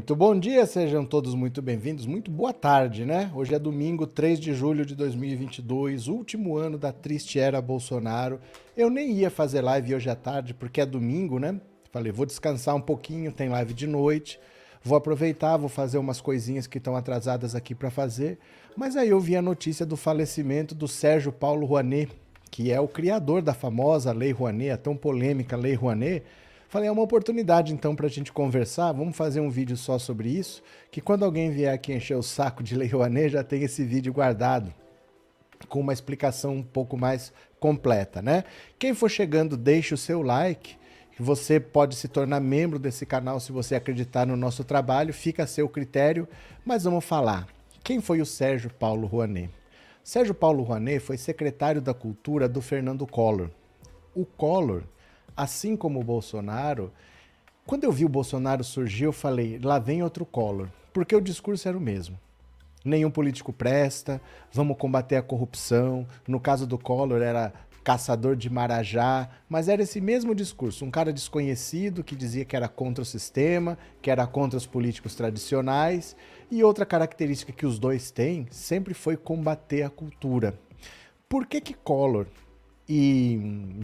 Muito bom dia, sejam todos muito bem-vindos. Muito boa tarde, né? Hoje é domingo, 3 de julho de 2022, último ano da triste era Bolsonaro. Eu nem ia fazer live hoje à tarde porque é domingo, né? Falei, vou descansar um pouquinho, tem live de noite. Vou aproveitar, vou fazer umas coisinhas que estão atrasadas aqui para fazer. Mas aí eu vi a notícia do falecimento do Sérgio Paulo Rouanet, que é o criador da famosa Lei Rouanet, a tão polêmica Lei Rouanet Falei, é uma oportunidade então para a gente conversar, vamos fazer um vídeo só sobre isso, que quando alguém vier aqui encher o saco de Lei Rouanet, já tem esse vídeo guardado com uma explicação um pouco mais completa, né? Quem for chegando, deixe o seu like. Você pode se tornar membro desse canal se você acreditar no nosso trabalho, fica a seu critério, mas vamos falar. Quem foi o Sérgio Paulo Rouanet? Sérgio Paulo Rouanet foi secretário da Cultura do Fernando Collor. O Collor assim como o Bolsonaro, quando eu vi o Bolsonaro surgir, eu falei, lá vem outro Collor, porque o discurso era o mesmo. Nenhum político presta, vamos combater a corrupção. No caso do Collor era caçador de marajá, mas era esse mesmo discurso, um cara desconhecido que dizia que era contra o sistema, que era contra os políticos tradicionais, e outra característica que os dois têm sempre foi combater a cultura. Por que que Collor e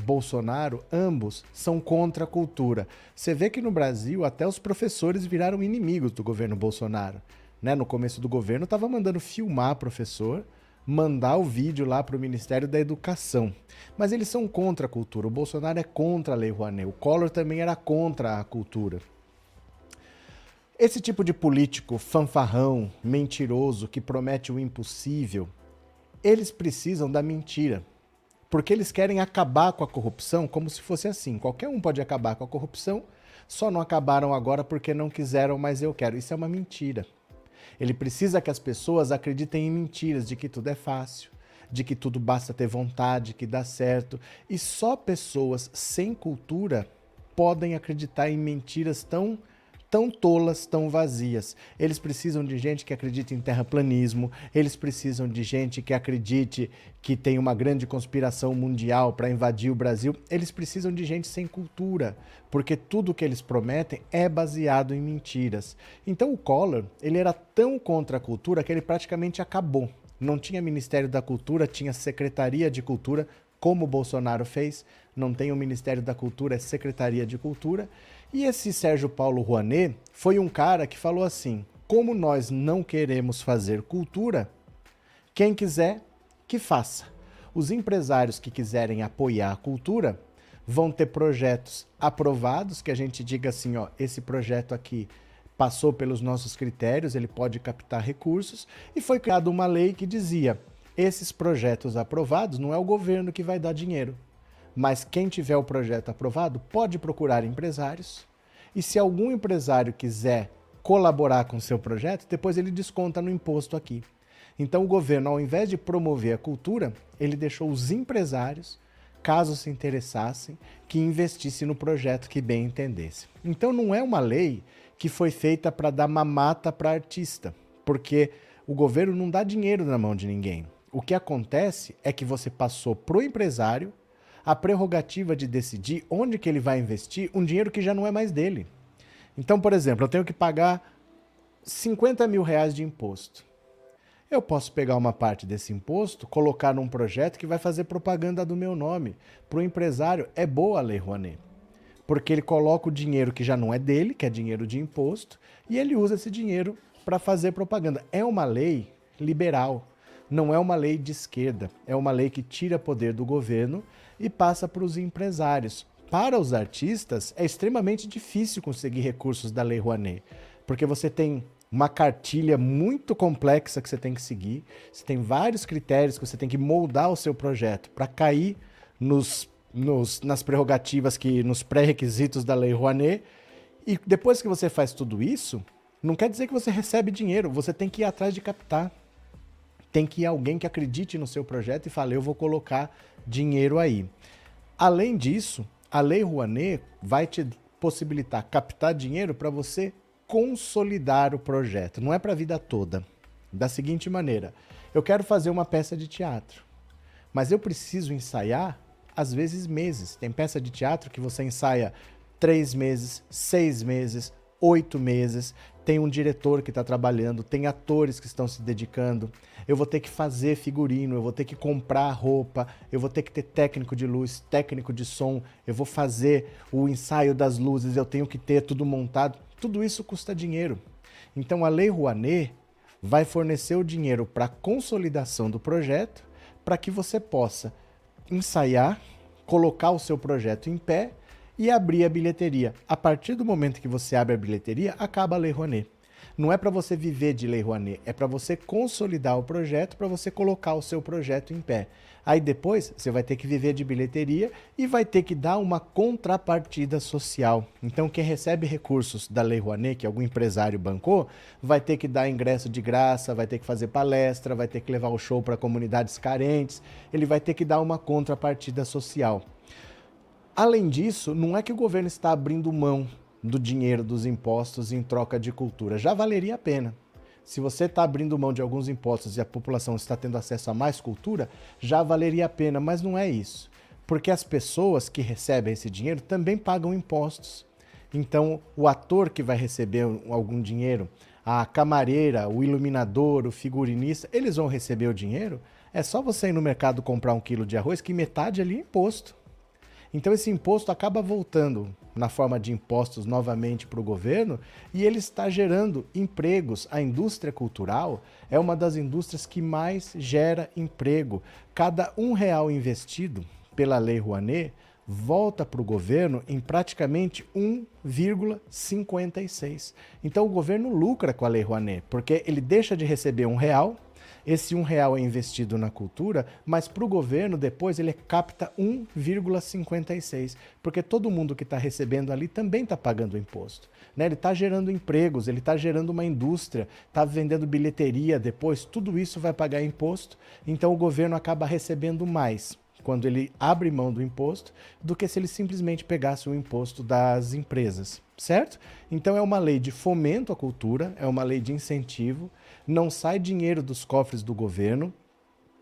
Bolsonaro, ambos são contra a cultura. Você vê que no Brasil até os professores viraram inimigos do governo Bolsonaro. Né? No começo do governo estava mandando filmar professor, mandar o vídeo lá para o Ministério da Educação. Mas eles são contra a cultura. O Bolsonaro é contra a Lei Rouanet. O Collor também era contra a cultura. Esse tipo de político fanfarrão, mentiroso, que promete o impossível, eles precisam da mentira porque eles querem acabar com a corrupção como se fosse assim. Qualquer um pode acabar com a corrupção, só não acabaram agora porque não quiseram, mas eu quero. Isso é uma mentira. Ele precisa que as pessoas acreditem em mentiras de que tudo é fácil, de que tudo basta ter vontade, que dá certo. E só pessoas sem cultura podem acreditar em mentiras tão tão tolas, tão vazias. Eles precisam de gente que acredite em terraplanismo, eles precisam de gente que acredite que tem uma grande conspiração mundial para invadir o Brasil. Eles precisam de gente sem cultura, porque tudo que eles prometem é baseado em mentiras. Então o Collor, ele era tão contra a cultura que ele praticamente acabou. Não tinha Ministério da Cultura, tinha Secretaria de Cultura, como o Bolsonaro fez. Não tem o Ministério da Cultura, é Secretaria de Cultura. E esse Sérgio Paulo Rouanet foi um cara que falou assim: como nós não queremos fazer cultura, quem quiser, que faça. Os empresários que quiserem apoiar a cultura vão ter projetos aprovados, que a gente diga assim, ó, esse projeto aqui passou pelos nossos critérios, ele pode captar recursos, e foi criada uma lei que dizia: esses projetos aprovados não é o governo que vai dar dinheiro, mas quem tiver o projeto aprovado pode procurar empresários. E se algum empresário quiser colaborar com o seu projeto, depois ele desconta no imposto aqui. Então o governo, ao invés de promover a cultura, ele deixou os empresários, caso se interessassem, que investissem no projeto que bem entendesse. Então não é uma lei que foi feita para dar mamata para artista, porque o governo não dá dinheiro na mão de ninguém. O que acontece é que você passou para o empresário a prerrogativa de decidir onde que ele vai investir um dinheiro que já não é mais dele. Então, por exemplo, eu tenho que pagar 50 mil reais de imposto. Eu posso pegar uma parte desse imposto, colocar num projeto que vai fazer propaganda do meu nome. Para o empresário, é boa a Lei Rouanet. Porque ele coloca o dinheiro que já não é dele, que é dinheiro de imposto, e ele usa esse dinheiro para fazer propaganda. É uma lei liberal, não é uma lei de esquerda. É uma lei que tira poder do governo e passa para os empresários. Para os artistas, é extremamente difícil conseguir recursos da Lei Rouanet, porque você tem uma cartilha muito complexa que você tem que seguir, você tem vários critérios que você tem que moldar o seu projeto para cair nos, nos, nas prerrogativas, que nos pré-requisitos da Lei Rouanet. E depois que você faz tudo isso, não quer dizer que você recebe dinheiro, você tem que ir atrás de captar. Tem que ir alguém que acredite no seu projeto e fale, eu vou colocar dinheiro aí. Além disso, a Lei Rouanet vai te possibilitar captar dinheiro para você consolidar o projeto, não é para a vida toda. Da seguinte maneira, eu quero fazer uma peça de teatro, mas eu preciso ensaiar às vezes meses. Tem peça de teatro que você ensaia três meses, seis meses, oito meses, tem um diretor que está trabalhando, tem atores que estão se dedicando. Eu vou ter que fazer figurino, eu vou ter que comprar roupa, eu vou ter que ter técnico de luz, técnico de som, eu vou fazer o ensaio das luzes, eu tenho que ter tudo montado. Tudo isso custa dinheiro. Então a Lei Rouanet vai fornecer o dinheiro para a consolidação do projeto, para que você possa ensaiar, colocar o seu projeto em pé e abrir a bilheteria. A partir do momento que você abre a bilheteria, acaba a Lei Rouanet. Não é para você viver de Lei Rouanet, é para você consolidar o projeto, para você colocar o seu projeto em pé. Aí depois você vai ter que viver de bilheteria e vai ter que dar uma contrapartida social. Então quem recebe recursos da Lei Rouanet, que algum empresário bancou, vai ter que dar ingresso de graça, vai ter que fazer palestra, vai ter que levar o show para comunidades carentes, ele vai ter que dar uma contrapartida social. Além disso, não é que o governo está abrindo mão do dinheiro dos impostos em troca de cultura. Já valeria a pena. Se você está abrindo mão de alguns impostos e a população está tendo acesso a mais cultura, já valeria a pena, mas não é isso. Porque as pessoas que recebem esse dinheiro também pagam impostos. Então, o ator que vai receber algum dinheiro, a camareira, o iluminador, o figurinista, eles vão receber o dinheiro. É só você ir no mercado comprar um quilo de arroz que metade ali é imposto. Então esse imposto acaba voltando na forma de impostos novamente para o governo e ele está gerando empregos. A indústria cultural é uma das indústrias que mais gera emprego. Cada um real investido pela Lei Rouanet volta para o governo em praticamente 1,56. Então o governo lucra com a Lei Rouanet, porque ele deixa de receber um real esse um real é investido na cultura, mas para o governo depois ele capta 1,56, porque todo mundo que está recebendo ali também está pagando imposto. Né? Ele está gerando empregos, ele está gerando uma indústria, está vendendo bilheteria depois, tudo isso vai pagar imposto, então o governo acaba recebendo mais quando ele abre mão do imposto do que se ele simplesmente pegasse o imposto das empresas, certo? Então é uma lei de fomento à cultura, é uma lei de incentivo, não sai dinheiro dos cofres do governo,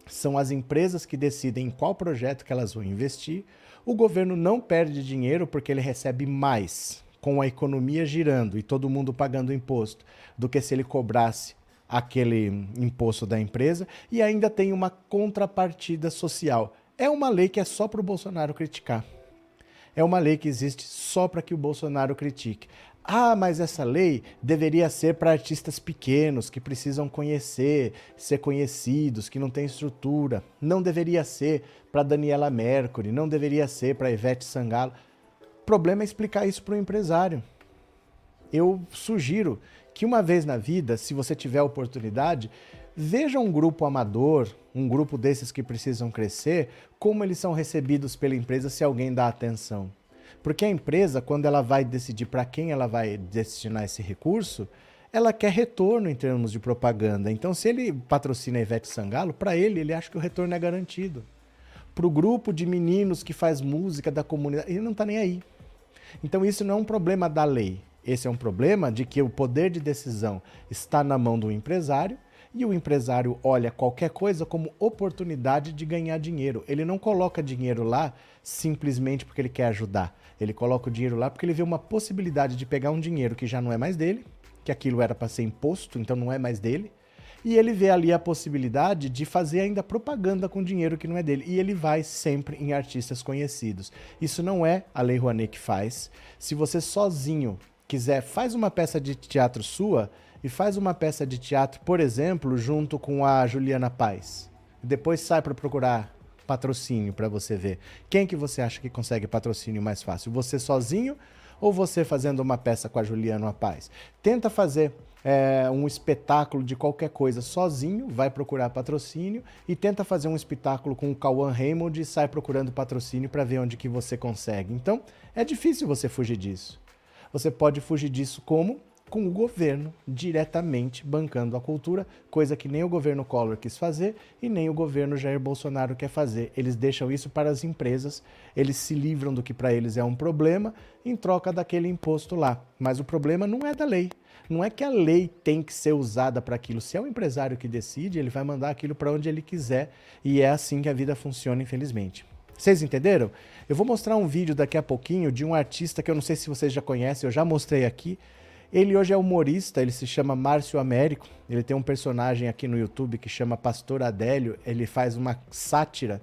são as empresas que decidem em qual projeto que elas vão investir. O governo não perde dinheiro porque ele recebe mais com a economia girando e todo mundo pagando imposto do que se ele cobrasse aquele imposto da empresa e ainda tem uma contrapartida social. É uma lei que é só para o Bolsonaro criticar. É uma lei que existe só para que o Bolsonaro critique. Ah, mas essa lei deveria ser para artistas pequenos que precisam conhecer, ser conhecidos, que não têm estrutura. Não deveria ser para Daniela Mercury, não deveria ser para Ivete Sangalo. O problema é explicar isso para o empresário. Eu sugiro que uma vez na vida, se você tiver a oportunidade, Veja um grupo amador, um grupo desses que precisam crescer, como eles são recebidos pela empresa se alguém dá atenção. Porque a empresa, quando ela vai decidir para quem ela vai destinar esse recurso, ela quer retorno em termos de propaganda. Então, se ele patrocina a Ivete Sangalo, para ele, ele acha que o retorno é garantido. Para o grupo de meninos que faz música da comunidade, ele não está nem aí. Então, isso não é um problema da lei. Esse é um problema de que o poder de decisão está na mão do empresário e o empresário olha qualquer coisa como oportunidade de ganhar dinheiro. Ele não coloca dinheiro lá simplesmente porque ele quer ajudar. Ele coloca o dinheiro lá porque ele vê uma possibilidade de pegar um dinheiro que já não é mais dele, que aquilo era para ser imposto, então não é mais dele. E ele vê ali a possibilidade de fazer ainda propaganda com dinheiro que não é dele. E ele vai sempre em artistas conhecidos. Isso não é a Lei Rouanet que faz. Se você sozinho quiser, faz uma peça de teatro sua, e faz uma peça de teatro, por exemplo, junto com a Juliana Paz. Depois sai para procurar patrocínio para você ver. Quem que você acha que consegue patrocínio mais fácil? Você sozinho ou você fazendo uma peça com a Juliana Paz? Tenta fazer é, um espetáculo de qualquer coisa sozinho, vai procurar patrocínio e tenta fazer um espetáculo com o Cauã Raymond e sai procurando patrocínio para ver onde que você consegue. Então, é difícil você fugir disso. Você pode fugir disso como com o governo diretamente bancando a cultura, coisa que nem o governo Collor quis fazer e nem o governo Jair Bolsonaro quer fazer. Eles deixam isso para as empresas, eles se livram do que para eles é um problema em troca daquele imposto lá. Mas o problema não é da lei. Não é que a lei tem que ser usada para aquilo. Se é o empresário que decide, ele vai mandar aquilo para onde ele quiser e é assim que a vida funciona, infelizmente. Vocês entenderam? Eu vou mostrar um vídeo daqui a pouquinho de um artista que eu não sei se vocês já conhecem, eu já mostrei aqui, Ele hoje é humorista, ele se chama Márcio Américo. Ele tem um personagem aqui no YouTube que chama Pastor Adélio. Ele faz uma sátira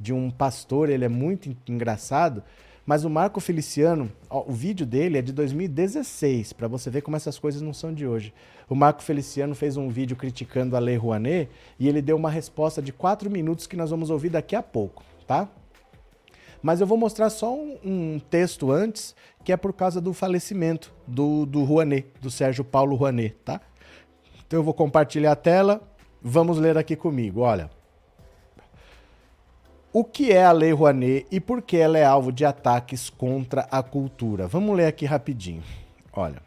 de um pastor, ele é muito engraçado. Mas o Marco Feliciano, ó, o vídeo dele é de 2016, para você ver como essas coisas não são de hoje. O Marco Feliciano fez um vídeo criticando a Lei Rouanet e ele deu uma resposta de quatro minutos que nós vamos ouvir daqui a pouco, tá? Mas eu vou mostrar só um, um texto antes, que é por causa do falecimento do, do Rouanet, do Sérgio Paulo Rouanet, tá? Então eu vou compartilhar a tela, vamos ler aqui comigo, olha. O que é a Lei Rouanet e por que ela é alvo de ataques contra a cultura? Vamos ler aqui rapidinho. Olha.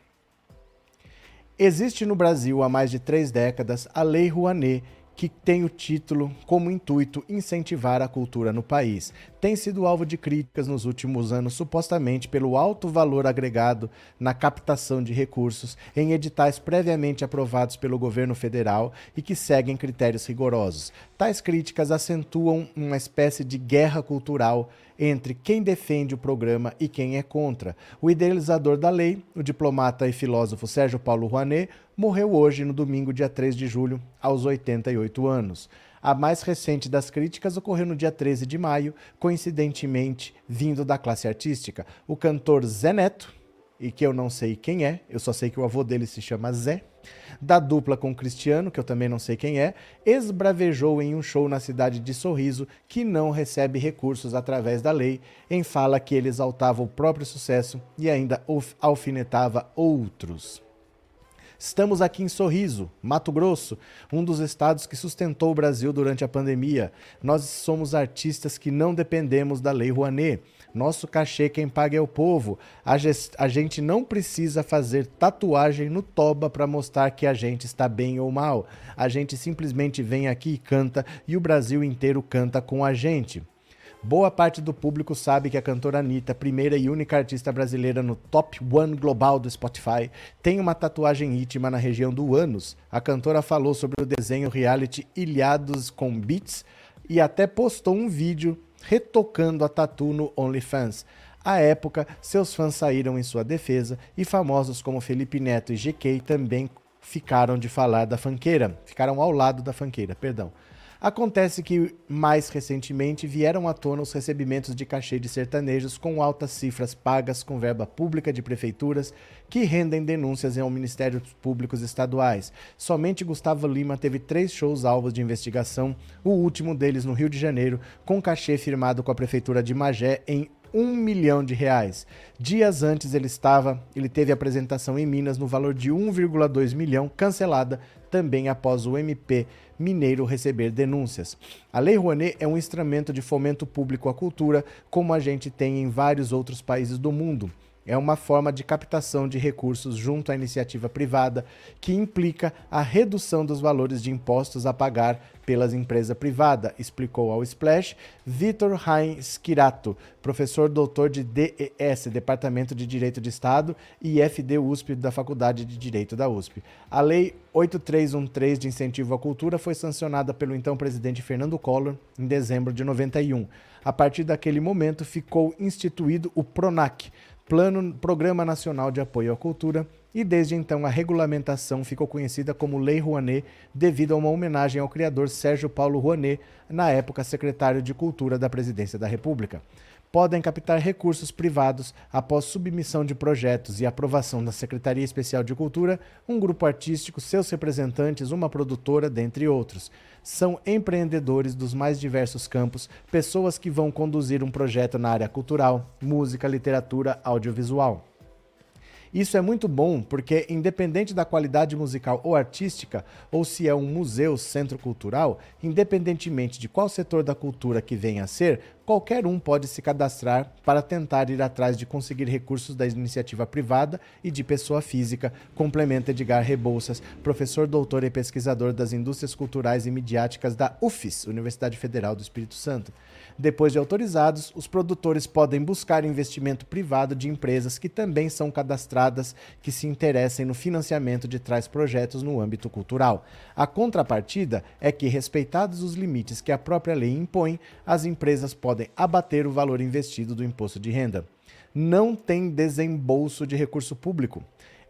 Existe no Brasil há mais de três décadas a Lei Rouanet, que tem o título como intuito incentivar a cultura no país. Tem sido alvo de críticas nos últimos anos, supostamente pelo alto valor agregado na captação de recursos em editais previamente aprovados pelo governo federal e que seguem critérios rigorosos. Tais críticas acentuam uma espécie de guerra cultural entre quem defende o programa e quem é contra. O idealizador da lei, o diplomata e filósofo Sérgio Paulo Rouanet, morreu hoje, no domingo, dia 3 de julho, aos 88 anos. A mais recente das críticas ocorreu no dia 13 de maio, coincidentemente vindo da classe artística. O cantor Zé Neto, e que eu não sei quem é, eu só sei que o avô dele se chama Zé, da dupla com Cristiano, que eu também não sei quem é, esbravejou em um show na cidade de Sorriso que não recebe recursos através da lei, em fala que ele exaltava o próprio sucesso e ainda alfinetava outros. Estamos aqui em Sorriso, Mato Grosso, um dos estados que sustentou o Brasil durante a pandemia. Nós somos artistas que não dependemos da Lei Rouanet. Nosso cachê quem paga é o povo. A, a gente não precisa fazer tatuagem no toba para mostrar que a gente está bem ou mal. A gente simplesmente vem aqui e canta e o Brasil inteiro canta com a gente. Boa parte do público sabe que a cantora Anitta, primeira e única artista brasileira no top one global do Spotify, tem uma tatuagem íntima na região do ânus. A cantora falou sobre o desenho reality Ilhados com Beats e até postou um vídeo retocando a tatu no OnlyFans. À época, seus fãs saíram em sua defesa e famosos como Felipe Neto e GK também ficaram de falar da fanqueira, ficaram ao lado da fanqueira, perdão. Acontece que, mais recentemente, vieram à tona os recebimentos de cachê de sertanejos com altas cifras pagas com verba pública de prefeituras que rendem denúncias ao Ministério Públicos Estaduais. Somente Gustavo Lima teve três shows alvos de investigação, o último deles no Rio de Janeiro, com cachê firmado com a Prefeitura de Magé em um milhão de reais. Dias antes ele estava, ele teve apresentação em Minas no valor de 1,2 milhão, cancelada também após o MP mineiro receber denúncias. A Lei Rouanet é um instrumento de fomento público à cultura, como a gente tem em vários outros países do mundo é uma forma de captação de recursos junto à iniciativa privada que implica a redução dos valores de impostos a pagar pelas empresas privadas, explicou ao Splash Vitor Heinz Kirato, professor doutor de DES, Departamento de Direito de Estado, e FD USP da Faculdade de Direito da USP. A Lei 8313 de Incentivo à Cultura foi sancionada pelo então presidente Fernando Collor em dezembro de 91. A partir daquele momento ficou instituído o PRONAC, Plano, Programa Nacional de Apoio à Cultura, e desde então a regulamentação ficou conhecida como Lei Rouanet, devido a uma homenagem ao criador Sérgio Paulo Rouanet, na época secretário de Cultura da Presidência da República podem captar recursos privados após submissão de projetos e aprovação da Secretaria Especial de Cultura, um grupo artístico, seus representantes, uma produtora, dentre outros. São empreendedores dos mais diversos campos, pessoas que vão conduzir um projeto na área cultural, música, literatura, audiovisual. Isso é muito bom porque, independente da qualidade musical ou artística, ou se é um museu, centro cultural, independentemente de qual setor da cultura que venha a ser, qualquer um pode se cadastrar para tentar ir atrás de conseguir recursos da iniciativa privada e de pessoa física, complementa Edgar Rebouças, professor, doutor e pesquisador das indústrias culturais e midiáticas da UFES, Universidade Federal do Espírito Santo. Depois de autorizados, os produtores podem buscar investimento privado de empresas que também são cadastradas que se interessem no financiamento de tais projetos no âmbito cultural. A contrapartida é que, respeitados os limites que a própria lei impõe, as empresas podem abater o valor investido do imposto de renda. Não tem desembolso de recurso público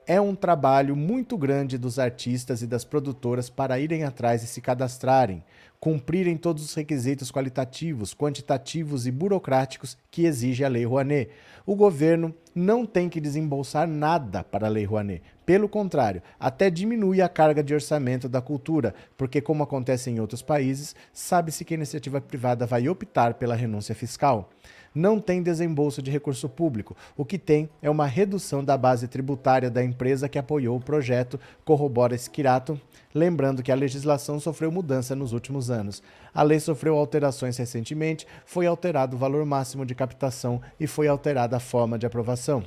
é um trabalho muito grande dos artistas e das produtoras para irem atrás e se cadastrarem, cumprirem todos os requisitos qualitativos, quantitativos e burocráticos que exige a Lei Rouanet. O governo não tem que desembolsar nada para a Lei Rouanet. Pelo contrário, até diminui a carga de orçamento da cultura, porque, como acontece em outros países, sabe-se que a iniciativa privada vai optar pela renúncia fiscal não tem desembolso de recurso público. O que tem é uma redução da base tributária da empresa que apoiou o projeto, corrobora Esquirato, lembrando que a legislação sofreu mudança nos últimos anos. A lei sofreu alterações recentemente, foi alterado o valor máximo de captação e foi alterada a forma de aprovação.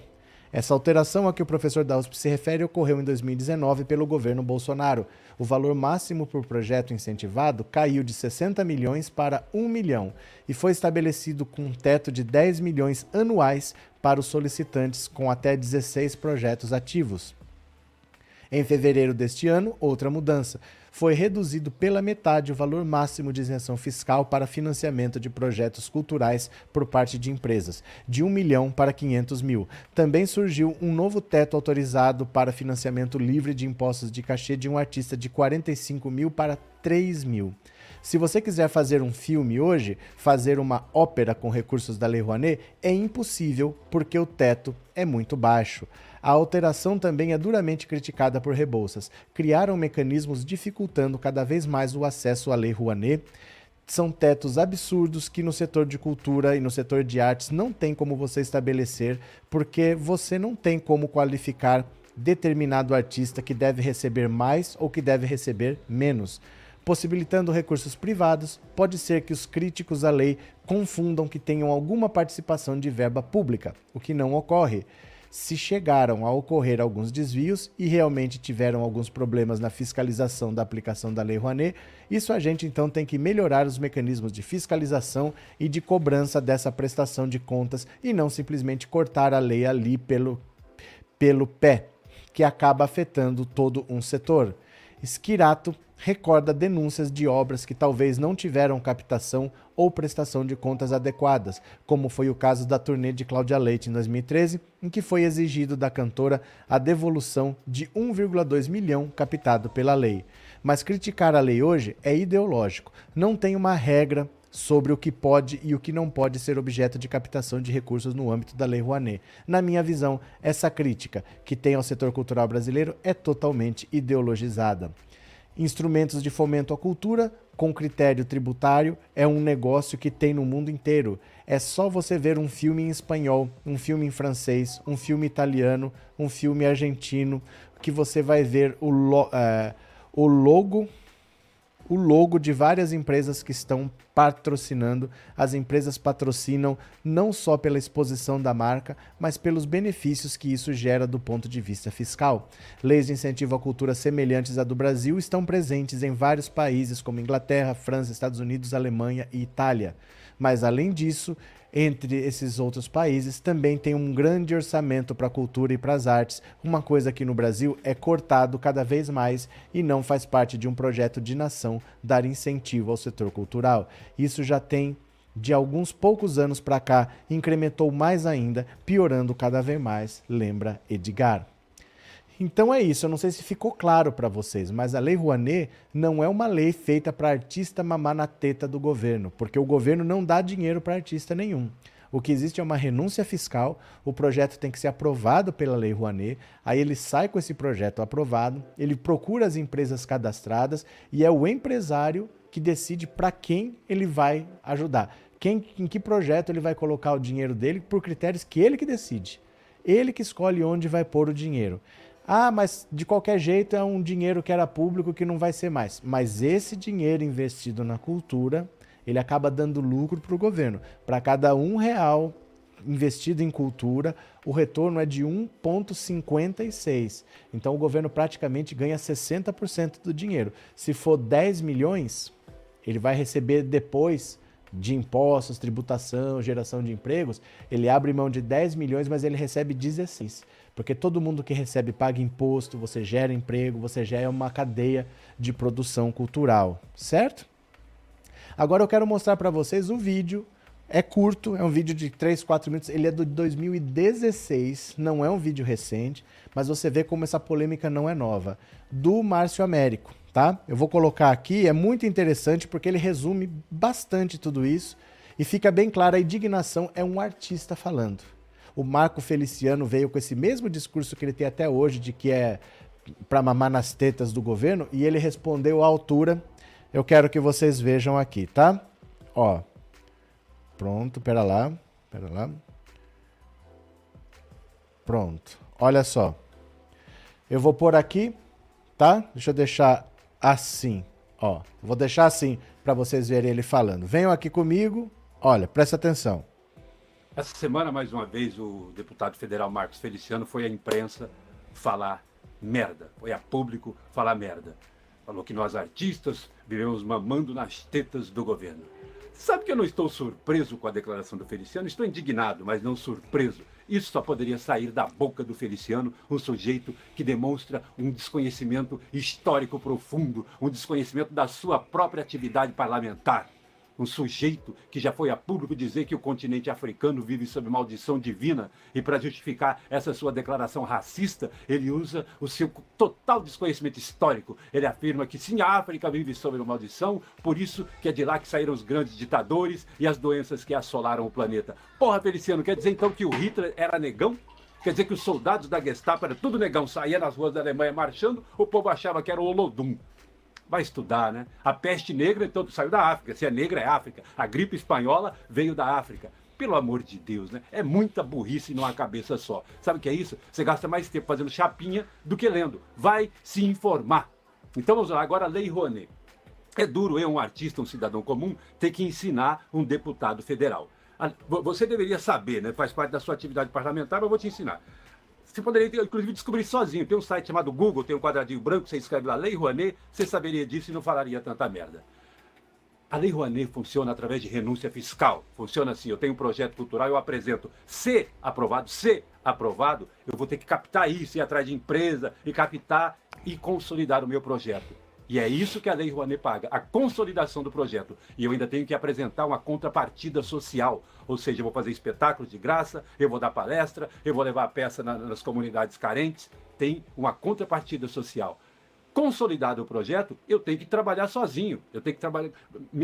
Essa alteração a que o professor da USP se refere ocorreu em 2019 pelo governo Bolsonaro. O valor máximo por projeto incentivado caiu de 60 milhões para 1 milhão e foi estabelecido com um teto de 10 milhões anuais para os solicitantes com até 16 projetos ativos. Em fevereiro deste ano, outra mudança. Foi reduzido pela metade o valor máximo de isenção fiscal para financiamento de projetos culturais por parte de empresas, de 1 milhão para 500 mil. Também surgiu um novo teto autorizado para financiamento livre de impostos de cachê de um artista de 45 mil para 3 mil. Se você quiser fazer um filme hoje, fazer uma ópera com recursos da Lei Rouanet, é impossível porque o teto é muito baixo. A alteração também é duramente criticada por Rebouças. Criaram mecanismos dificultando cada vez mais o acesso à Lei Rouanet. São tetos absurdos que no setor de cultura e no setor de artes não tem como você estabelecer, porque você não tem como qualificar determinado artista que deve receber mais ou que deve receber menos. Possibilitando recursos privados, pode ser que os críticos à lei confundam que tenham alguma participação de verba pública, o que não ocorre se chegaram a ocorrer alguns desvios e realmente tiveram alguns problemas na fiscalização da aplicação da Lei Rouanet, isso a gente então tem que melhorar os mecanismos de fiscalização e de cobrança dessa prestação de contas e não simplesmente cortar a lei ali pelo, pelo pé, que acaba afetando todo um setor. Esquirato recorda denúncias de obras que talvez não tiveram captação ou prestação de contas adequadas, como foi o caso da turnê de Cláudia Leite em 2013, em que foi exigido da cantora a devolução de 1,2 milhão captado pela lei. Mas criticar a lei hoje é ideológico, não tem uma regra sobre o que pode e o que não pode ser objeto de captação de recursos no âmbito da Lei Rouanet. Na minha visão, essa crítica que tem ao setor cultural brasileiro é totalmente ideologizada. Instrumentos de fomento à cultura com critério tributário é um negócio que tem no mundo inteiro. É só você ver um filme em espanhol, um filme em francês, um filme italiano, um filme argentino, que você vai ver o, lo, uh, o logo o logo de várias empresas que estão patrocinando. As empresas patrocinam não só pela exposição da marca, mas pelos benefícios que isso gera do ponto de vista fiscal. Leis de incentivo à cultura semelhantes à do Brasil estão presentes em vários países como Inglaterra, França, Estados Unidos, Alemanha e Itália. Mas além disso, entre esses outros países também tem um grande orçamento para a cultura e para as artes, uma coisa que no Brasil é cortado cada vez mais e não faz parte de um projeto de nação dar incentivo ao setor cultural. Isso já tem de alguns poucos anos para cá incrementou mais ainda, piorando cada vez mais, lembra Edgar. Então é isso, eu não sei se ficou claro para vocês, mas a Lei Rouanet não é uma lei feita para artista mamar na teta do governo, porque o governo não dá dinheiro para artista nenhum. O que existe é uma renúncia fiscal, o projeto tem que ser aprovado pela Lei Rouanet, aí ele sai com esse projeto aprovado, ele procura as empresas cadastradas e é o empresário que decide para quem ele vai ajudar. Quem, em que projeto ele vai colocar o dinheiro dele por critérios que ele que decide. Ele que escolhe onde vai pôr o dinheiro. Ah, mas de qualquer jeito é um dinheiro que era público que não vai ser mais. Mas esse dinheiro investido na cultura, ele acaba dando lucro para o governo. Para cada um real investido em cultura, o retorno é de 1,56. Então o governo praticamente ganha 60% do dinheiro. Se for 10 milhões, ele vai receber depois de impostos, tributação, geração de empregos, ele abre mão de 10 milhões, mas ele recebe 16. Porque todo mundo que recebe paga imposto, você gera emprego, você gera uma cadeia de produção cultural, certo? Agora eu quero mostrar para vocês o vídeo É curto, é um vídeo de 3, 4 minutos. Ele é do 2016, não é um vídeo recente, mas você vê como essa polêmica não é nova. Do Márcio Américo, tá? Eu vou colocar aqui, é muito interessante porque ele resume bastante tudo isso e fica bem claro a indignação é um artista falando. O Marco Feliciano veio com esse mesmo discurso que ele tem até hoje de que é para mamar nas tetas do governo e ele respondeu à altura. Eu quero que vocês vejam aqui, tá? Ó, Pronto, pera lá. Pera lá. Pronto. Olha só. Eu vou pôr aqui, tá? Deixa eu deixar assim, ó. Vou deixar assim para vocês verem ele falando. Venham aqui comigo. Olha, presta atenção. Essa semana, mais uma vez, o deputado federal Marcos Feliciano foi à imprensa falar merda. Foi a público falar merda. Falou que nós artistas vivemos mamando nas tetas do governo. Sabe que eu não estou surpreso com a declaração do Feliciano? Estou indignado, mas não surpreso. Isso só poderia sair da boca do Feliciano, um sujeito que demonstra um desconhecimento histórico profundo, um desconhecimento da sua própria atividade parlamentar um sujeito que já foi a público dizer que o continente africano vive sob maldição divina e para justificar essa sua declaração racista, ele usa o seu total desconhecimento histórico. Ele afirma que sim, a África vive sob maldição, por isso que é de lá que saíram os grandes ditadores e as doenças que assolaram o planeta. Porra, Feliciano, quer dizer então que o Hitler era negão? Quer dizer que os soldados da Gestapo era tudo negão, saía nas ruas da Alemanha marchando, o povo achava que era o Olodum vai estudar, né? A peste negra, então, saiu da África. Se é negra, é África. A gripe espanhola veio da África. Pelo amor de Deus, né? É muita burrice numa cabeça só. Sabe o que é isso? Você gasta mais tempo fazendo chapinha do que lendo. Vai se informar. Então vamos lá, agora Lei Rouanet. É duro eu, um artista, um cidadão comum, ter que ensinar um deputado federal. Você deveria saber, né? Faz parte da sua atividade parlamentar, mas eu vou te ensinar. Você poderia, inclusive, descobrir sozinho. Tem um site chamado Google, tem um quadradinho branco, você escreve lá Lei Rouanet, você saberia disso e não falaria tanta merda. A Lei Rouanet funciona através de renúncia fiscal. Funciona assim: eu tenho um projeto cultural, eu apresento. Se aprovado, se aprovado, eu vou ter que captar isso, ir atrás de empresa e captar e consolidar o meu projeto. E é isso que a Lei Rouanet paga, a consolidação do projeto. E eu ainda tenho que apresentar uma contrapartida social, ou seja, eu vou fazer espetáculos de graça, eu vou dar palestra, eu vou levar a peça na, nas comunidades carentes. Tem uma contrapartida social. Consolidado o projeto, eu tenho que trabalhar sozinho, eu tenho que trabalhar,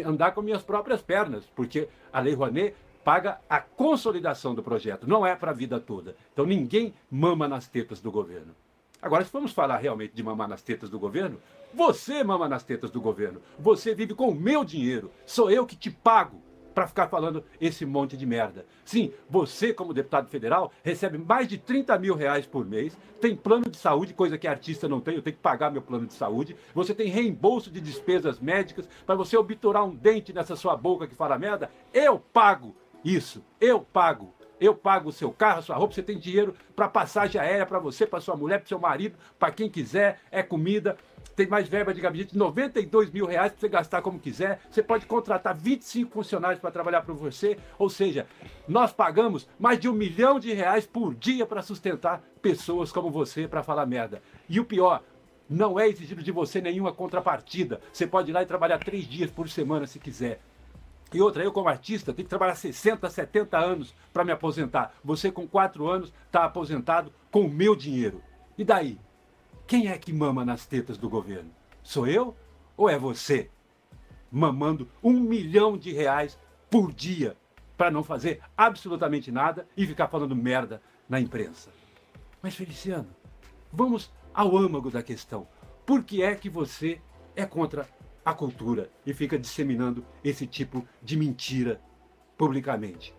andar com minhas próprias pernas, porque a Lei Rouanet paga a consolidação do projeto, não é para a vida toda. Então ninguém mama nas tetas do governo. Agora, se vamos falar realmente de mamar nas tetas do governo, você mama nas tetas do governo. Você vive com o meu dinheiro. Sou eu que te pago para ficar falando esse monte de merda. Sim, você, como deputado federal, recebe mais de 30 mil reais por mês, tem plano de saúde, coisa que artista não tem, eu tenho que pagar meu plano de saúde. Você tem reembolso de despesas médicas para você obturar um dente nessa sua boca que fala merda. Eu pago isso, eu pago. Eu pago o seu carro, a sua roupa, você tem dinheiro para passagem aérea para você, para sua mulher, para seu marido, para quem quiser, é comida tem mais verba de gabinete, 92 mil reais para você gastar como quiser. Você pode contratar 25 funcionários para trabalhar para você. Ou seja, nós pagamos mais de um milhão de reais por dia para sustentar pessoas como você para falar merda. E o pior, não é exigido de você nenhuma contrapartida. Você pode ir lá e trabalhar três dias por semana se quiser. E outra, eu como artista tenho que trabalhar 60, 70 anos para me aposentar. Você com 4 anos está aposentado com o meu dinheiro. E daí? Quem é que mama nas tetas do governo? Sou eu ou é você? Mamando um milhão de reais por dia para não fazer absolutamente nada e ficar falando merda na imprensa. Mas, Feliciano, vamos ao âmago da questão. Por que é que você é contra a cultura e fica disseminando esse tipo de mentira publicamente?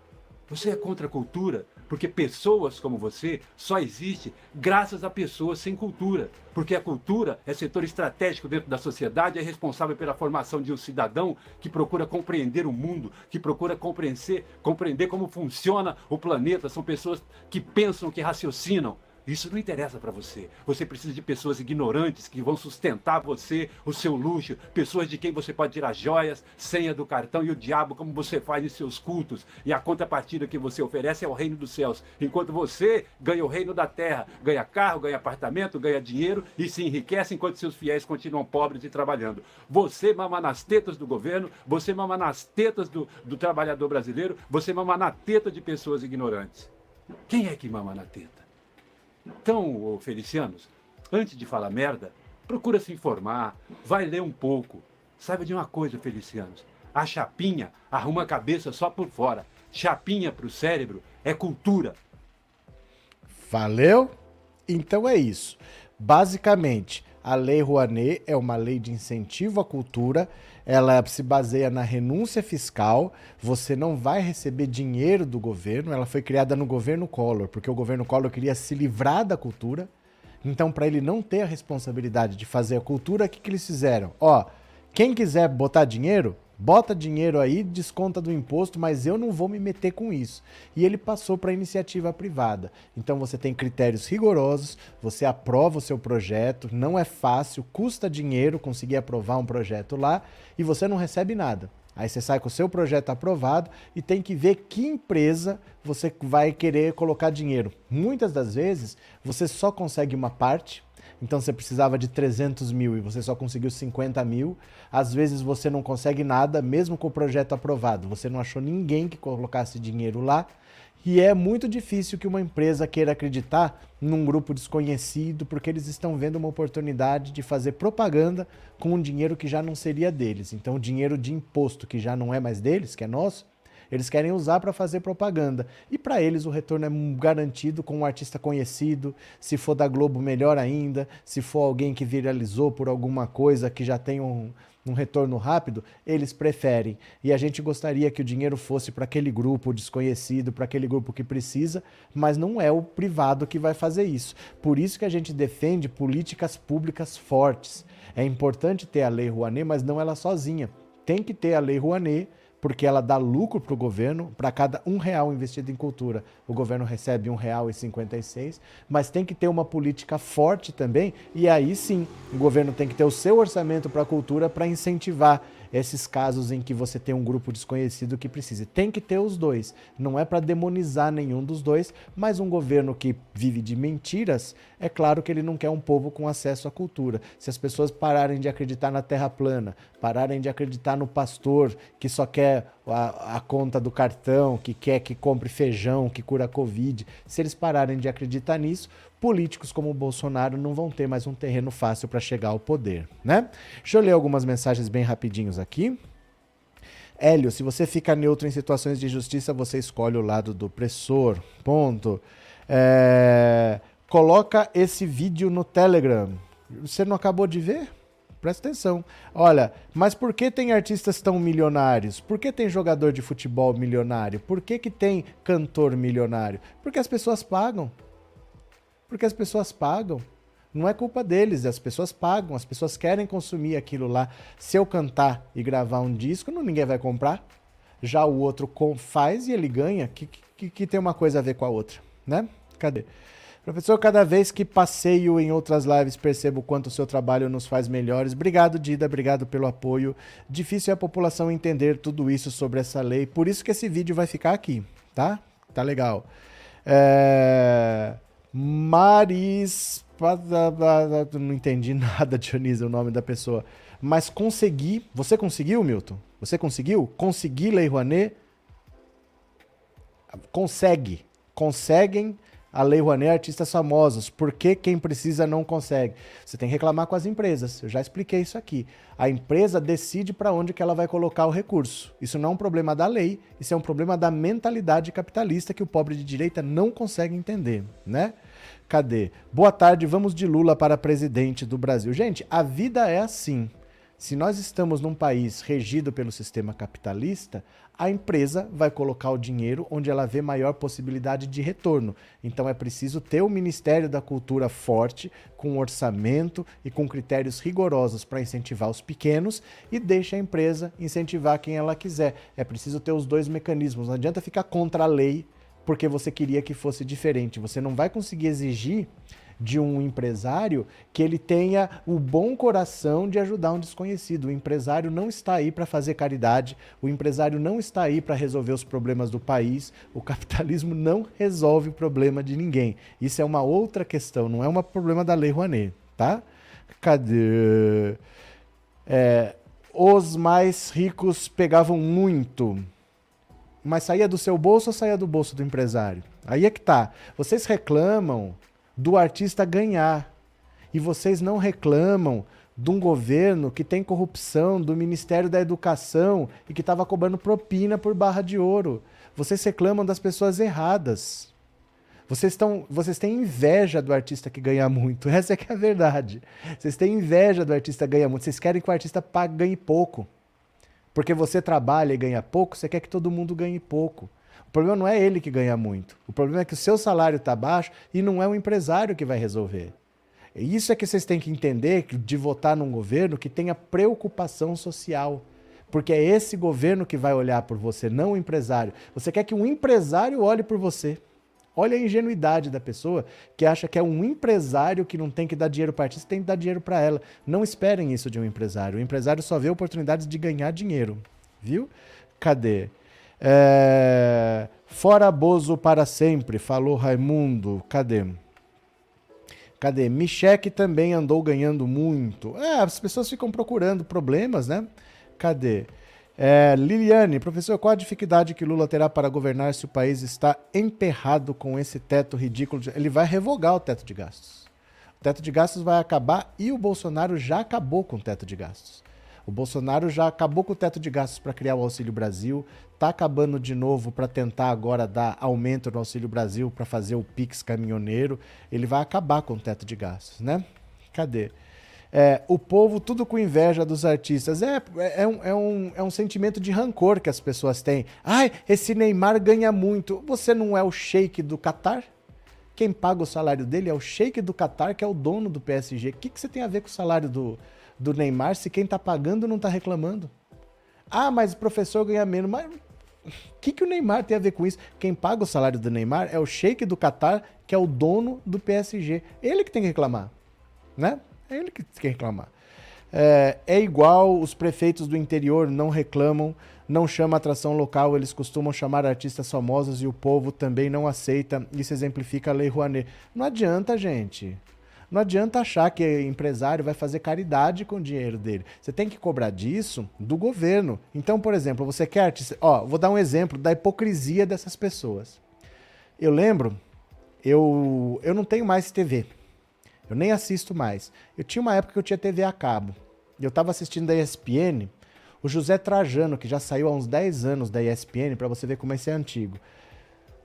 Você é contra a cultura porque pessoas como você só existem graças a pessoas sem cultura. Porque a cultura é setor estratégico dentro da sociedade, é responsável pela formação de um cidadão que procura compreender o mundo, que procura compreender, compreender como funciona o planeta. São pessoas que pensam, que raciocinam. Isso não interessa para você. Você precisa de pessoas ignorantes que vão sustentar você, o seu luxo, pessoas de quem você pode tirar joias, senha do cartão e o diabo, como você faz em seus cultos. E a contrapartida que você oferece é o reino dos céus. Enquanto você ganha o reino da terra, ganha carro, ganha apartamento, ganha dinheiro e se enriquece enquanto seus fiéis continuam pobres e trabalhando. Você mama nas tetas do governo, você mama nas tetas do, do trabalhador brasileiro, você mama na teta de pessoas ignorantes. Quem é que mama na teta? Então, Felicianos, antes de falar merda, procura se informar, vai ler um pouco. Saiba de uma coisa, Felicianos. A chapinha arruma a cabeça só por fora. Chapinha para o cérebro é cultura. Valeu? Então é isso. Basicamente, a Lei Rouanet é uma lei de incentivo à cultura, ela se baseia na renúncia fiscal, você não vai receber dinheiro do governo, ela foi criada no governo Collor, porque o governo Collor queria se livrar da cultura. Então, para ele não ter a responsabilidade de fazer a cultura, o que, que eles fizeram? Ó, quem quiser botar dinheiro, bota dinheiro aí, desconta do imposto, mas eu não vou me meter com isso. E ele passou para a iniciativa privada. Então você tem critérios rigorosos, você aprova o seu projeto, não é fácil, custa dinheiro conseguir aprovar um projeto lá e você não recebe nada. Aí você sai com o seu projeto aprovado e tem que ver que empresa você vai querer colocar dinheiro. Muitas das vezes você só consegue uma parte, então você precisava de 300 mil e você só conseguiu 50 mil. Às vezes você não consegue nada, mesmo com o projeto aprovado. Você não achou ninguém que colocasse dinheiro lá. E é muito difícil que uma empresa queira acreditar num grupo desconhecido, porque eles estão vendo uma oportunidade de fazer propaganda com um dinheiro que já não seria deles. Então, dinheiro de imposto que já não é mais deles, que é nosso, eles querem usar para fazer propaganda. E para eles o retorno é garantido com um artista conhecido, se for da Globo, melhor ainda, se for alguém que viralizou por alguma coisa que já tem um, um retorno rápido, eles preferem. E a gente gostaria que o dinheiro fosse para aquele grupo desconhecido, para aquele grupo que precisa, mas não é o privado que vai fazer isso. Por isso que a gente defende políticas públicas fortes. É importante ter a Lei Rouanet, mas não ela sozinha. Tem que ter a Lei Rouanet porque ela dá lucro para o governo. Para cada um real investido em cultura, o governo recebe um real e cinquenta e seis. Mas tem que ter uma política forte também. E aí sim, o governo tem que ter o seu orçamento para a cultura para incentivar esses casos em que você tem um grupo desconhecido que precisa. Tem que ter os dois. Não é para demonizar nenhum dos dois, mas um governo que vive de mentiras, é claro que ele não quer um povo com acesso à cultura. Se as pessoas pararem de acreditar na terra plana, pararem de acreditar no pastor que só quer a, a, conta do cartão, que quer que compre feijão, que cura a Covid, se eles pararem de acreditar nisso, políticos como o Bolsonaro não vão ter mais um terreno fácil para chegar ao poder, né? Deixa eu ler algumas mensagens bem rapidinhos aqui. Hélio, se você fica neutro em situações de justiça, você escolhe o lado do opressor. Ponto. É... Coloca esse vídeo no Telegram. Você não acabou de ver? Presta atenção. Olha, mas por que tem artistas tão milionários? Por que tem jogador de futebol milionário? Por que, que tem cantor milionário? Porque as pessoas pagam. Porque as pessoas pagam. Não é culpa deles, as pessoas pagam, as pessoas querem consumir aquilo lá. Se eu cantar e gravar um disco, não, ninguém vai comprar. Já o outro faz e ele ganha, que, que, que tem uma coisa a ver com a outra, né? Cadê? Professor, cada vez que passeio em outras lives percebo quanto o seu trabalho nos faz melhores. Obrigado, Dida, obrigado pelo apoio. Difícil é a população entender tudo isso sobre essa lei, por isso que esse vídeo vai ficar aqui, tá? Tá legal. É... Maris. Não entendi nada, Dionísio, o nome da pessoa. Mas consegui. Você conseguiu, Milton? Você conseguiu? Consegui, Lei Rouanet? Consegue. Conseguem a Lei Rouanet artistas famosos. Por que quem precisa não consegue? Você tem que reclamar com as empresas. Eu já expliquei isso aqui. A empresa decide para onde que ela vai colocar o recurso. Isso não é um problema da lei, isso é um problema da mentalidade capitalista que o pobre de direita não consegue entender, né? Cadê? Boa tarde, vamos de Lula para presidente do Brasil. Gente, a vida é assim. Se nós estamos num país regido pelo sistema capitalista, a empresa vai colocar o dinheiro onde ela vê maior possibilidade de retorno. Então é preciso ter o Ministério da Cultura forte, com orçamento e com critérios rigorosos para incentivar os pequenos e deixa a empresa incentivar quem ela quiser. É preciso ter os dois mecanismos. Não adianta ficar contra a lei porque você queria que fosse diferente. Você não vai conseguir exigir de um empresário que ele tenha o bom coração de ajudar um desconhecido. O empresário não está aí para fazer caridade, o empresário não está aí para resolver os problemas do país. O capitalismo não resolve o problema de ninguém. Isso é uma outra questão, não é um problema da Lei Rouanet, tá? Cadê? É, os mais ricos pegavam muito. Mas saía do seu bolso ou saía do bolso do empresário? Aí é que tá. Vocês reclamam do artista ganhar. E vocês não reclamam de um governo que tem corrupção, do Ministério da Educação e que estava cobrando propina por barra de ouro. Vocês reclamam das pessoas erradas. Vocês, estão, vocês têm inveja do artista que ganha muito. Essa é que é a verdade. Vocês têm inveja do artista que ganha muito. Vocês querem que o artista pague, ganhe pouco. Porque você trabalha e ganha pouco, você quer que todo mundo ganhe pouco. Problema não é ele que ganha muito. O problema é que o seu salário está baixo e não é o empresário que vai resolver. Isso é que vocês têm que entender de votar num governo que tenha preocupação social. Porque é esse governo que vai olhar por você, não o empresário. Você quer que um empresário olhe por você. Olha a ingenuidade da pessoa que acha que é um empresário que não tem que dar dinheiro para artista, tem que dar dinheiro para ela. Não esperem isso de um empresário. O empresário só vê oportunidades de ganhar dinheiro. Viu? Cadê? É... Fora Bozo para sempre, falou Raimundo. Cadê? Cadê? Michek também andou ganhando muito. É, as pessoas ficam procurando problemas, né? Cadê? É, Liliane, professor, qual a dificuldade que Lula terá para governar se o país está emperrado com esse teto ridículo? De... Ele vai revogar o teto de gastos. O teto de gastos vai acabar e o Bolsonaro já acabou com o teto de gastos. O Bolsonaro já acabou com o teto de gastos para criar o Auxílio Brasil, está acabando de novo para tentar agora dar aumento no Auxílio Brasil para fazer o Pix caminhoneiro. Ele vai acabar com o teto de gastos, né? Cadê? É, o povo tudo com inveja dos artistas. É, é, um, é, um, é um sentimento de rancor que as pessoas têm. Ai, esse Neymar ganha muito. Você não é o sheik do Qatar? Quem paga o salário dele é o sheik do Qatar, que é o dono do PSG. O que, que você tem a ver com o salário do, do Neymar se quem está pagando não está reclamando? Ah, mas o professor ganha menos. Mas o que, que o Neymar tem a ver com isso? Quem paga o salário do Neymar é o sheik do Qatar, que é o dono do PSG. Ele que tem que reclamar, né? É ele que quer reclamar. É, é, igual os prefeitos do interior não reclamam, não chama atração local, eles costumam chamar artistas famosos e o povo também não aceita. Isso exemplifica a Lei Rouanet. Não adianta, gente. Não adianta achar que empresário vai fazer caridade com o dinheiro dele. Você tem que cobrar disso do governo. Então, por exemplo, você quer. Ó, vou dar um exemplo da hipocrisia dessas pessoas. Eu lembro, eu, eu não tenho mais TV. Eu nem assisto mais. Eu tinha uma época que eu tinha TV a cabo. Eu estava assistindo da ESPN, o José Trajano, que já saiu há uns 10 anos da ESPN, para você ver como esse é antigo.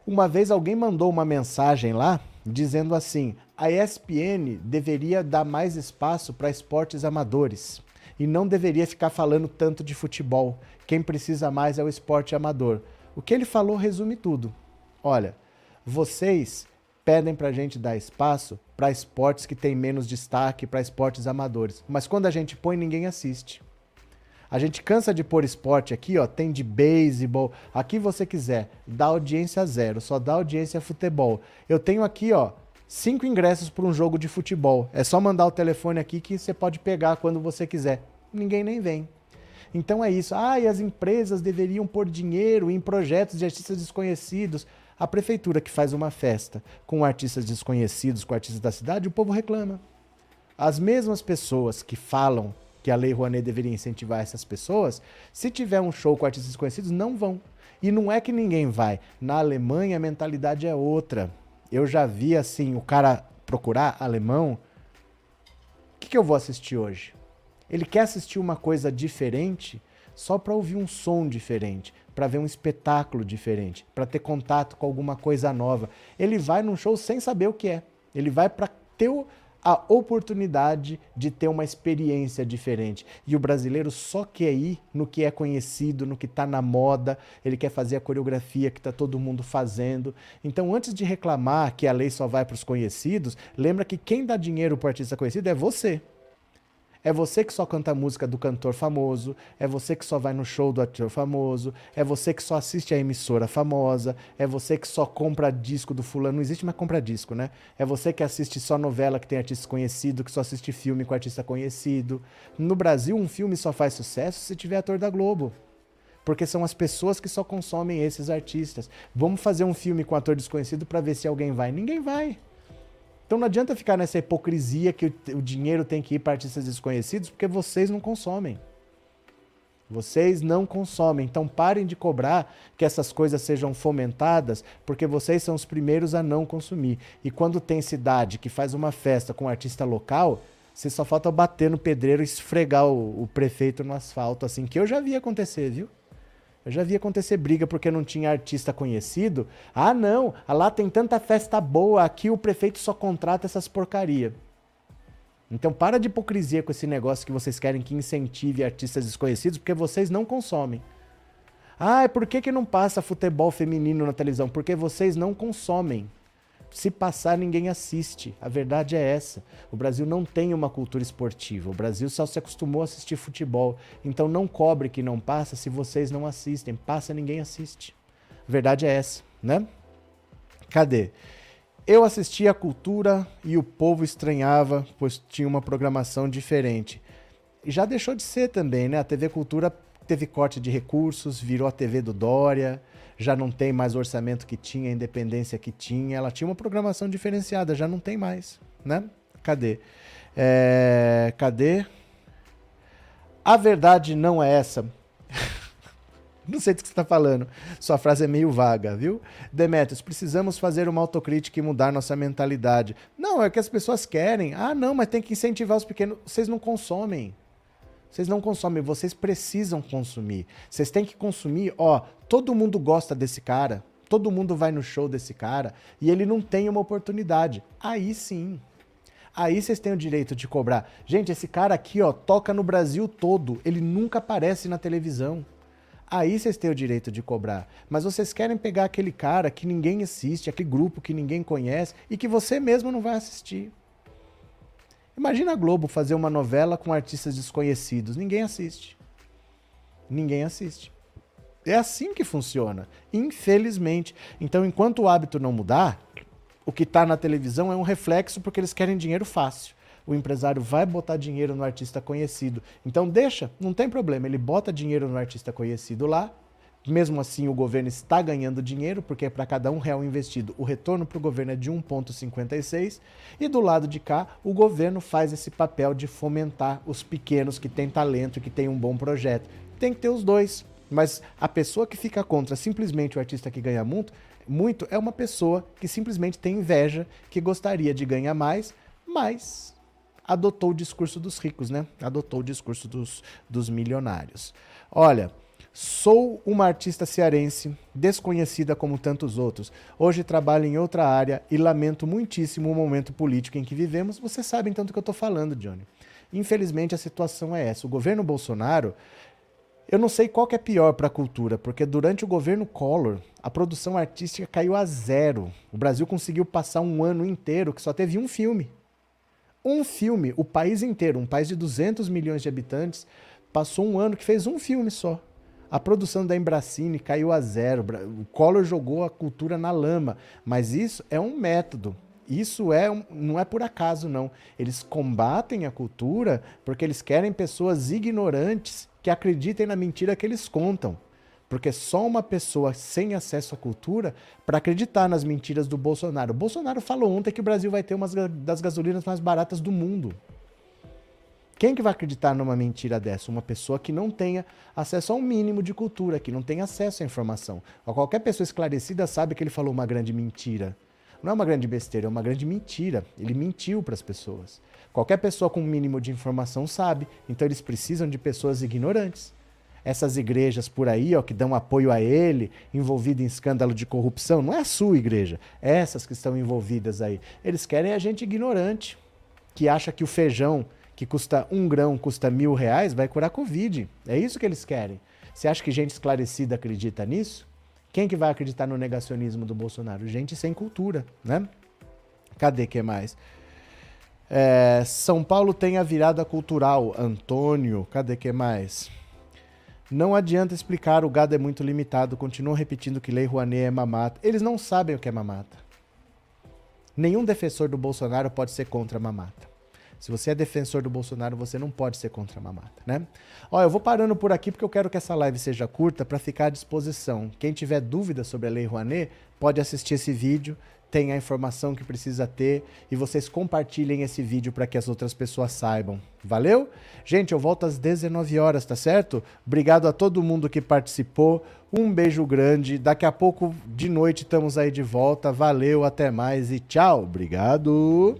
Uma vez alguém mandou uma mensagem lá dizendo assim: a ESPN deveria dar mais espaço para esportes amadores e não deveria ficar falando tanto de futebol. Quem precisa mais é o esporte amador. O que ele falou resume tudo. Olha, vocês pedem para a gente dar espaço para esportes que têm menos destaque, para esportes amadores. Mas quando a gente põe, ninguém assiste. A gente cansa de pôr esporte aqui, ó, tem de beisebol, aqui você quiser, dá audiência zero, só dá audiência futebol. Eu tenho aqui, ó, cinco ingressos para um jogo de futebol. É só mandar o telefone aqui que você pode pegar quando você quiser. Ninguém nem vem. Então é isso. Ah, e as empresas deveriam pôr dinheiro em projetos de artistas desconhecidos. A prefeitura que faz uma festa com artistas desconhecidos, com artistas da cidade, o povo reclama. As mesmas pessoas que falam que a Lei Rouanet deveria incentivar essas pessoas, se tiver um show com artistas desconhecidos, não vão. E não é que ninguém vai. Na Alemanha a mentalidade é outra. Eu já vi assim, o cara procurar alemão. O que, que eu vou assistir hoje? Ele quer assistir uma coisa diferente só para ouvir um som diferente, para ver um espetáculo diferente, para ter contato com alguma coisa nova. Ele vai num show sem saber o que é. Ele vai para ter a oportunidade de ter uma experiência diferente. E o brasileiro só quer ir no que é conhecido, no que está na moda, ele quer fazer a coreografia que está todo mundo fazendo. Então, antes de reclamar que a lei só vai para os conhecidos, lembra que quem dá dinheiro para o artista conhecido é você. É você que só canta a música do cantor famoso, é você que só vai no show do ator famoso, é você que só assiste a emissora famosa, é você que só compra disco do fulano, não existe mais compra disco, né? É você que assiste só novela que tem artista conhecido, que só assiste filme com artista conhecido. No Brasil, um filme só faz sucesso se tiver ator da Globo porque são as pessoas que só consomem esses artistas. Vamos fazer um filme com ator desconhecido para ver se alguém vai. Ninguém vai. Então não adianta ficar nessa hipocrisia que o, dinheiro tem que ir para artistas desconhecidos, porque vocês não consomem. Vocês não consomem. Então parem de cobrar que essas coisas sejam fomentadas, porque vocês são os primeiros a não consumir. E quando tem cidade que faz uma festa com um artista local, você só falta bater no pedreiro e esfregar o, o prefeito no asfalto, assim, que eu já vi acontecer, viu? Eu já vi acontecer briga porque não tinha artista conhecido. Ah, não, lá tem tanta festa boa, aqui o prefeito só contrata essas porcaria. Então para de hipocrisia com esse negócio que vocês querem que incentive artistas desconhecidos, porque vocês não consomem. Ah, por que, que não passa futebol feminino na televisão? Porque vocês não consomem. Se passar, ninguém assiste. A verdade é essa. O Brasil não tem uma cultura esportiva. O Brasil só se acostumou a assistir futebol. Então não cobre que não passa se vocês não assistem. Passa, ninguém assiste. A verdade é essa, né? Cadê? Eu assistia a cultura e o povo estranhava, pois tinha uma programação diferente. E já deixou de ser também, né? A TV Cultura teve corte de recursos, virou a TV do Dória já não tem mais o orçamento que tinha, a independência que tinha. Ela tinha uma programação diferenciada, já não tem mais, né? Cadê? É, cadê? A verdade não é essa. não sei do que você está falando. Sua frase é meio vaga, viu? Demetrios, precisamos fazer uma autocrítica e mudar nossa mentalidade. Não, é que as pessoas querem. Ah, não, mas tem que incentivar os pequenos. Vocês não consomem. Vocês não consomem, vocês precisam consumir. Vocês têm que consumir, ó, todo mundo gosta desse cara, todo mundo vai no show desse cara e ele não tem uma oportunidade. Aí sim. Aí vocês têm o direito de cobrar. Gente, esse cara aqui, ó, toca no Brasil todo, ele nunca aparece na televisão. Aí vocês têm o direito de cobrar. Mas vocês querem pegar aquele cara que ninguém assiste, aquele grupo que ninguém conhece e que você mesmo não vai assistir. Imagina a Globo fazer uma novela com artistas desconhecidos. Ninguém assiste. Ninguém assiste. É assim que funciona, infelizmente. Então, enquanto o hábito não mudar, o que está na televisão é um reflexo porque eles querem dinheiro fácil. O empresário vai botar dinheiro no artista conhecido. Então, deixa, não tem problema. Ele bota dinheiro no artista conhecido lá, mesmo assim, o governo está ganhando dinheiro, porque para cada um real investido, o retorno para o governo é de 1,56. E do lado de cá, o governo faz esse papel de fomentar os pequenos que têm talento, que têm um bom projeto. Tem que ter os dois. Mas a pessoa que fica contra simplesmente o artista que ganha muito, muito é uma pessoa que simplesmente tem inveja, que gostaria de ganhar mais, mas adotou o discurso dos ricos, né? Adotou o discurso dos, dos milionários. Olha. Sou uma artista cearense, desconhecida como tantos outros. Hoje trabalho em outra área e lamento muitíssimo o momento político em que vivemos. Você sabe então do que eu estou falando, Johnny. Infelizmente a situação é essa. O governo Bolsonaro, eu não sei qual é pior para a cultura, porque durante o governo Collor, a produção artística caiu a zero. O Brasil conseguiu passar um ano inteiro que só teve um filme. Um filme, o país inteiro, um país de 200 milhões de habitantes, passou um ano que fez um filme só. A produção da Embracine caiu a zero. O Collor jogou a cultura na lama. Mas isso é um método. Isso é um, não é por acaso, não. Eles combatem a cultura porque eles querem pessoas ignorantes que acreditem na mentira que eles contam. Porque só uma pessoa sem acesso à cultura para acreditar nas mentiras do Bolsonaro. O Bolsonaro falou ontem que o Brasil vai ter uma das gasolinas mais baratas do mundo. Quem que vai acreditar numa mentira dessa? Uma pessoa que não tenha acesso a um mínimo de cultura, que não tenha acesso à informação. qualquer pessoa esclarecida sabe que ele falou uma grande mentira. Não é uma grande besteira, é uma grande mentira. Ele mentiu para as pessoas. Qualquer pessoa com um mínimo de informação sabe, então eles precisam de pessoas ignorantes. Essas igrejas por aí, ó, que dão apoio a ele, envolvido em escândalo de corrupção, não é a sua igreja, é essas que estão envolvidas aí. Eles querem a gente ignorante, que acha que o feijão que custa um grão, custa mil reais, vai curar Covid. É isso que eles querem. Você acha que gente esclarecida acredita nisso? Quem que vai acreditar no negacionismo do Bolsonaro? Gente sem cultura, né? Cadê que mais? É, São Paulo tem a virada cultural. Antônio, cadê que mais? Não adianta explicar, o gado é muito limitado. Continuam repetindo que Lei Rouanet é mamata. Eles não sabem o que é mamata. Nenhum defensor do Bolsonaro pode ser contra a mamata. Se você é defensor do Bolsonaro, você não pode ser contra a mamata, né? Ó, eu vou parando por aqui porque eu quero que essa live seja curta para ficar à disposição. Quem tiver dúvida sobre a Lei Rouanet, pode assistir esse vídeo tem a informação que precisa ter e vocês compartilhem esse vídeo para que as outras pessoas saibam. Valeu? Gente, eu volto às 19 horas, tá certo? Obrigado a todo mundo que participou. Um beijo grande. Daqui a pouco de noite estamos aí de volta. Valeu, até mais e tchau. Obrigado.